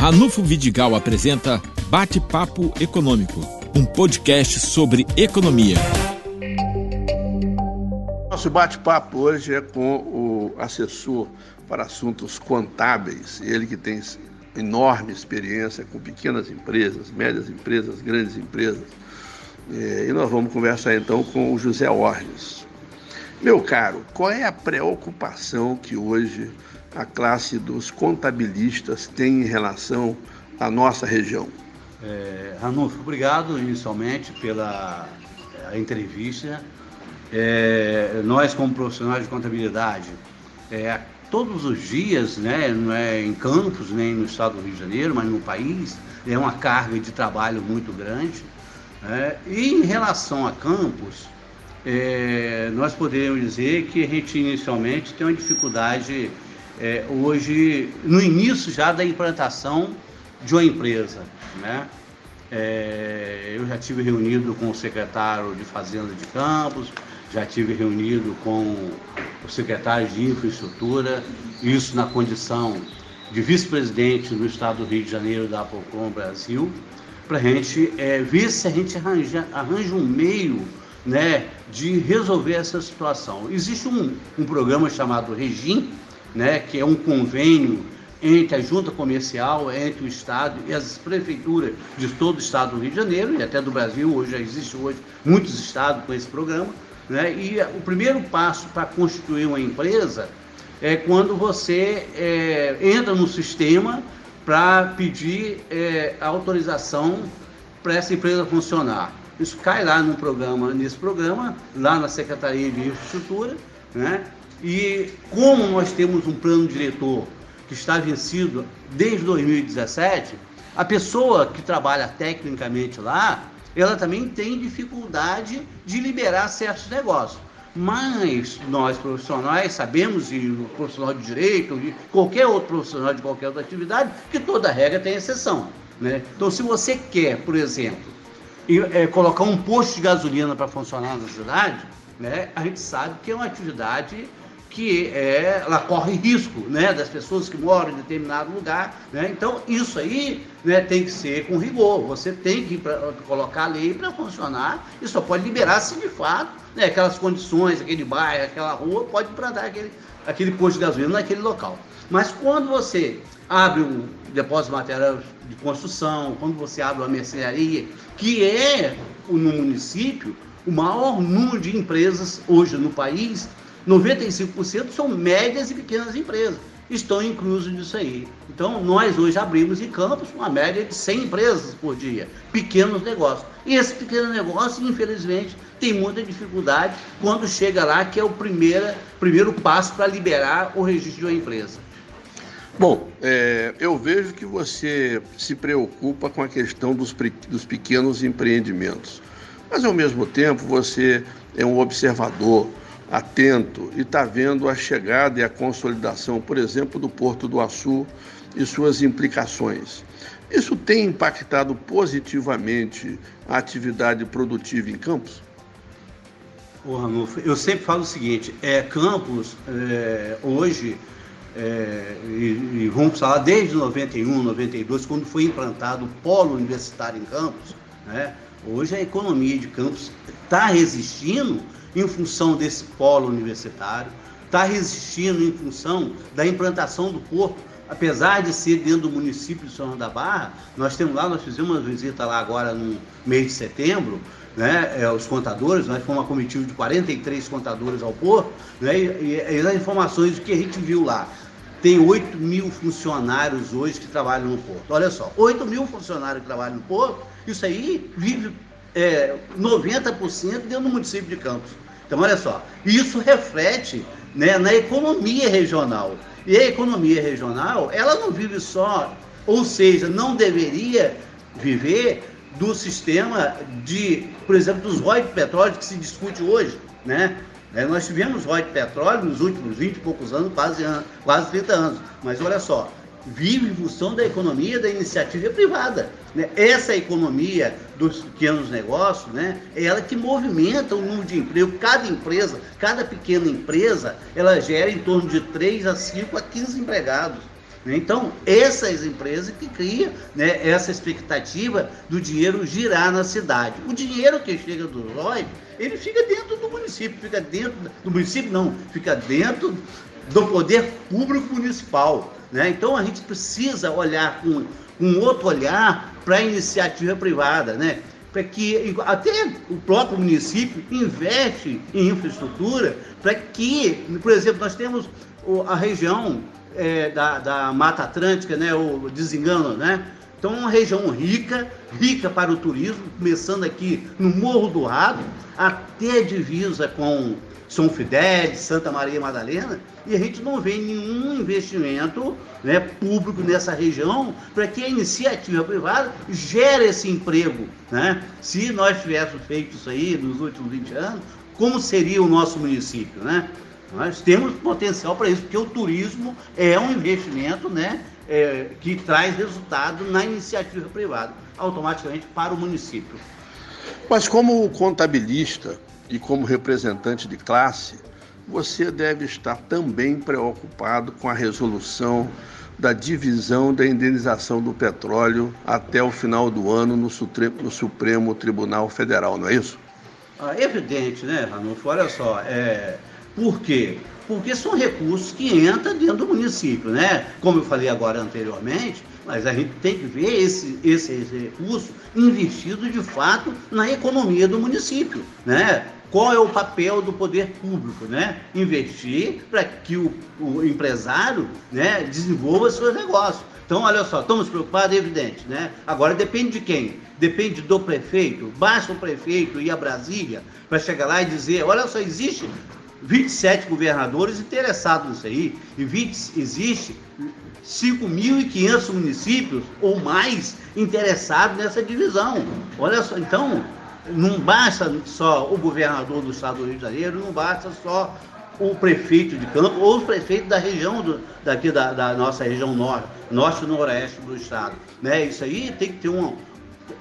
Ranulfo Vidigal apresenta Bate-Papo Econômico, um podcast sobre economia. Nosso bate-papo hoje é com o assessor para assuntos contábeis, ele que tem enorme experiência com pequenas empresas, médias empresas, grandes empresas. É, e nós vamos conversar então com o José Orges. Meu caro, qual é a preocupação que hoje a classe dos contabilistas tem em relação à nossa região? É, Ranulfo, obrigado inicialmente pela entrevista. É, nós, como profissionais de contabilidade, é, todos os dias, né, não é em Campos, nem no estado do Rio de Janeiro, mas no país, é uma carga de trabalho muito grande. Né? E em relação a Campos, é, nós poderíamos dizer que a gente inicialmente tem uma dificuldade é, hoje, no início já da implantação de uma empresa. Né? É, eu já tive reunido com o secretário de Fazenda de Campos, já tive reunido com o secretário de Infraestrutura, isso na condição de vice-presidente no estado do Rio de Janeiro da Apocom Brasil, para a gente é, ver se a gente arranja, arranja um meio né, de resolver essa situação. Existe um, um programa chamado Regim, né, que é um convênio entre a junta comercial, entre o Estado e as prefeituras de todo o Estado do Rio de Janeiro e até do Brasil, hoje já existe hoje muitos estados com esse programa, né? E o primeiro passo para constituir uma empresa é quando você é, entra no sistema para pedir é, autorização para essa empresa funcionar. Isso cai lá no programa, nesse programa, lá na Secretaria de Infraestrutura, né? E como nós temos um plano diretor que está vencido desde 2017, a pessoa que trabalha tecnicamente lá, ela também tem dificuldade de liberar certos negócios. Mas nós profissionais sabemos, e o profissional de direito, e qualquer outro profissional de qualquer outra atividade, que toda regra tem exceção. Né? Então, se você quer, por exemplo, é, colocar um posto de gasolina para funcionar na cidade, né, a gente sabe que é uma atividade que é, ela corre risco né, das pessoas que moram em determinado lugar. Né? Então, isso aí né, tem que ser com rigor. Você tem que pra, colocar a lei para funcionar e só pode liberar se de fato né, aquelas condições, aquele bairro, aquela rua, pode dar aquele, aquele posto de gasolina naquele local. Mas quando você abre um depósito de material de construção, quando você abre uma mercearia, que é no município o maior número de empresas hoje no país, 95% são médias e pequenas empresas. Estão inclusos nisso aí. Então, nós hoje abrimos em Campos uma média de 100 empresas por dia, pequenos negócios. E esse pequeno negócio, infelizmente, tem muita dificuldade quando chega lá, que é o primeiro, primeiro passo para liberar o registro de uma empresa. Bom, é, eu vejo que você se preocupa com a questão dos, dos pequenos empreendimentos, mas ao mesmo tempo você é um observador atento e está vendo a chegada e a consolidação, por exemplo, do Porto do Açu e suas implicações. Isso tem impactado positivamente a atividade produtiva em Campos? Ô, Ranulfo, eu sempre falo o seguinte: é, Campos, é, hoje, é, e, e, vamos falar desde 91, 92, quando foi implantado o polo universitário em Campos, né, hoje a economia de Campos está resistindo em função desse polo universitário, está resistindo em função da implantação do porto, apesar de ser dentro do município de São João da Barra, nós temos lá, nós fizemos uma visita lá agora no mês de setembro, né, é, os contadores, nós fomos uma comitiva de 43 contadores ao porto, né, e, e, as informações que a gente viu lá, tem 8 mil funcionários hoje que trabalham no porto. Olha só, 8 mil funcionários que trabalham no porto, isso aí vive é, 90% dentro do município de Campos. Então, olha só, isso reflete né, na economia regional. E a economia regional, ela não vive só, ou seja, não deveria viver do sistema de, por exemplo, dos royalties de petróleo que se discute hoje, né? É, nós tivemos royalties de petróleo nos últimos 20 e poucos anos, quase, quase 30 anos. Mas olha só, vive em função da economia da iniciativa privada. Né? Essa economia dos pequenos negócios, né? é ela que movimenta o número de emprego. Cada empresa, cada pequena empresa, ela gera em torno de 3 a 5 a 15 empregados. Né? Então, essas empresas que criam né, essa expectativa do dinheiro girar na cidade. O dinheiro que chega do ROI, ele fica dentro do município, fica dentro do município não, fica dentro do poder público municipal. Né? Então a gente precisa olhar com um outro olhar para a iniciativa privada, né? para que até o próprio município investe em infraestrutura para que, por exemplo, nós temos a região é, da, da Mata Atlântica, né, o desengano, né? Então, uma região rica, rica para o turismo, começando aqui no Morro do Rado, até divisa com São Fidel, Santa Maria Madalena, e a gente não vê nenhum investimento né, público nessa região para que a iniciativa privada gere esse emprego. Né? Se nós tivéssemos feito isso aí nos últimos 20 anos, como seria o nosso município? Né? Nós temos potencial para isso, porque o turismo é um investimento né, é, que traz resultado na iniciativa privada, automaticamente para o município. Mas como contabilista e como representante de classe, você deve estar também preocupado com a resolução da divisão da indenização do petróleo até o final do ano no Supremo Tribunal Federal, não é isso? Ah, é evidente, né, Ranulfo? Olha só, é, por quê? Porque são recursos que entram dentro do município, né? Como eu falei agora anteriormente, mas a gente tem que ver esse, esse, recurso investido de fato na economia do município, né? Qual é o papel do poder público, né? Investir para que o, o, empresário né, desenvolva seus negócios. Então, olha só, estamos preocupados, é evidente, né? Agora depende de quem? Depende do prefeito. Basta o prefeito ir a Brasília para chegar lá e dizer, olha só, existe 27 governadores interessados nisso aí, e 20, existe 5.500 municípios ou mais interessados nessa divisão. Olha só, então, não basta só o governador do estado do Rio de Janeiro, não basta só o prefeito de campo ou o prefeito da região do, daqui da, da nossa região norte, norte e noroeste do estado. Né? Isso aí tem que ter um,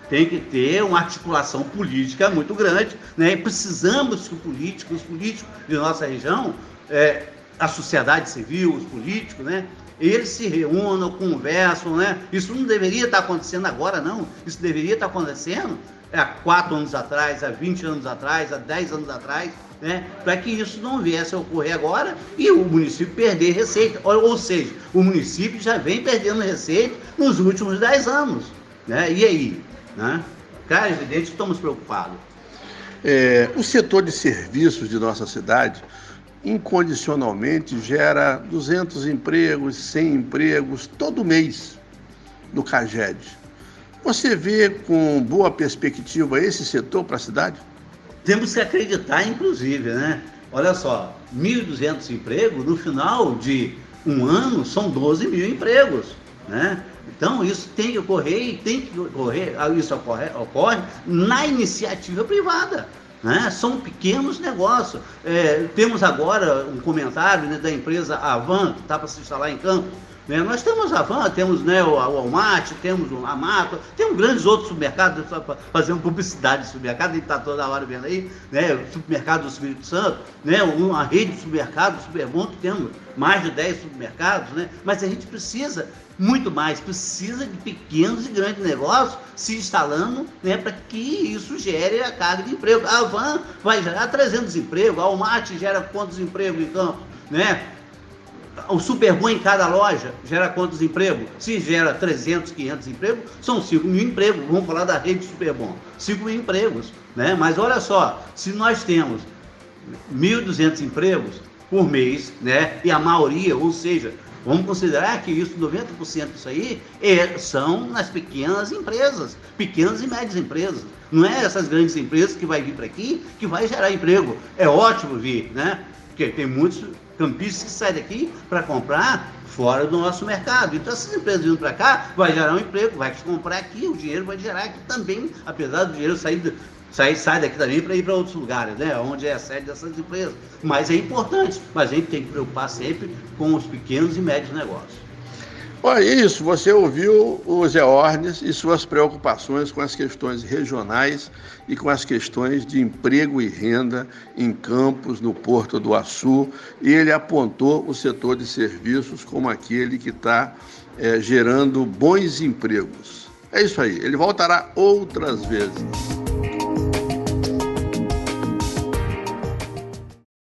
tem que ter uma articulação política muito grande, né? E precisamos que os políticos, os políticos de nossa região, é, a sociedade civil, os políticos, né? Eles se reúnam, conversam, né? Isso não deveria estar acontecendo agora, não. Isso deveria estar acontecendo há quatro anos atrás, há 20 anos atrás, há 10 anos atrás, né? Para que isso não viesse a ocorrer agora e o município perder receita. Ou, ou seja, o município já vem perdendo receita nos últimos 10 anos, né? E aí? Né? Cara, é evidente estamos preocupados. É, o setor de serviços de nossa cidade incondicionalmente gera 200 empregos, 100 empregos todo mês no CAGED. Você vê com boa perspectiva esse setor para a cidade? Temos que acreditar, inclusive, né? Olha só, 1.200 empregos, no final de um ano são 12 mil empregos, né? Então, isso tem que ocorrer e tem que ocorrer, isso ocorre, ocorre na iniciativa privada. Né? São pequenos negócios. É, temos agora um comentário né, da empresa Avan, que está para se instalar em campo. Né? Nós temos a Avan, temos né, o, Walmart, temos a Mato, temos grandes outros supermercados, fazendo publicidade de supermercado, a gente está toda hora vendo aí, né? o supermercado do Espírito Santo, né? uma rede de supermercados super bom, que temos mais de 10 supermercados, né? mas a gente precisa muito mais, precisa de pequenos e grandes negócios se instalando né, para que isso gere a carga de emprego. A Van vai gerar 300 empregos, a Walmart gera quantos empregos em campo? Né? O Superbom em cada loja gera quantos empregos? Se gera 300, 500 empregos, são 5 mil empregos. Vamos falar da rede Superbom. 5 mil empregos. Né? Mas olha só, se nós temos 1.200 empregos por mês, né? e a maioria, ou seja, Vamos considerar que isso, 90% disso aí, é, são nas pequenas empresas, pequenas e médias empresas. Não é essas grandes empresas que vai vir para aqui que vai gerar emprego. É ótimo vir, né? Porque tem muitos campistas que saem daqui para comprar fora do nosso mercado. Então, essas empresas vindo para cá, vai gerar um emprego, vai comprar aqui, o dinheiro vai gerar aqui também, apesar do dinheiro sair sai, sai daqui também para ir para outros lugares, né? Onde é a sede dessas empresas. Mas é importante, mas a gente tem que preocupar sempre com os pequenos e médios negócios. Olha isso, você ouviu o Zé Ornes e suas preocupações com as questões regionais e com as questões de emprego e renda em campos, no Porto do Açu, e ele apontou o setor de serviços como aquele que está é, gerando bons empregos. É isso aí, ele voltará outras vezes.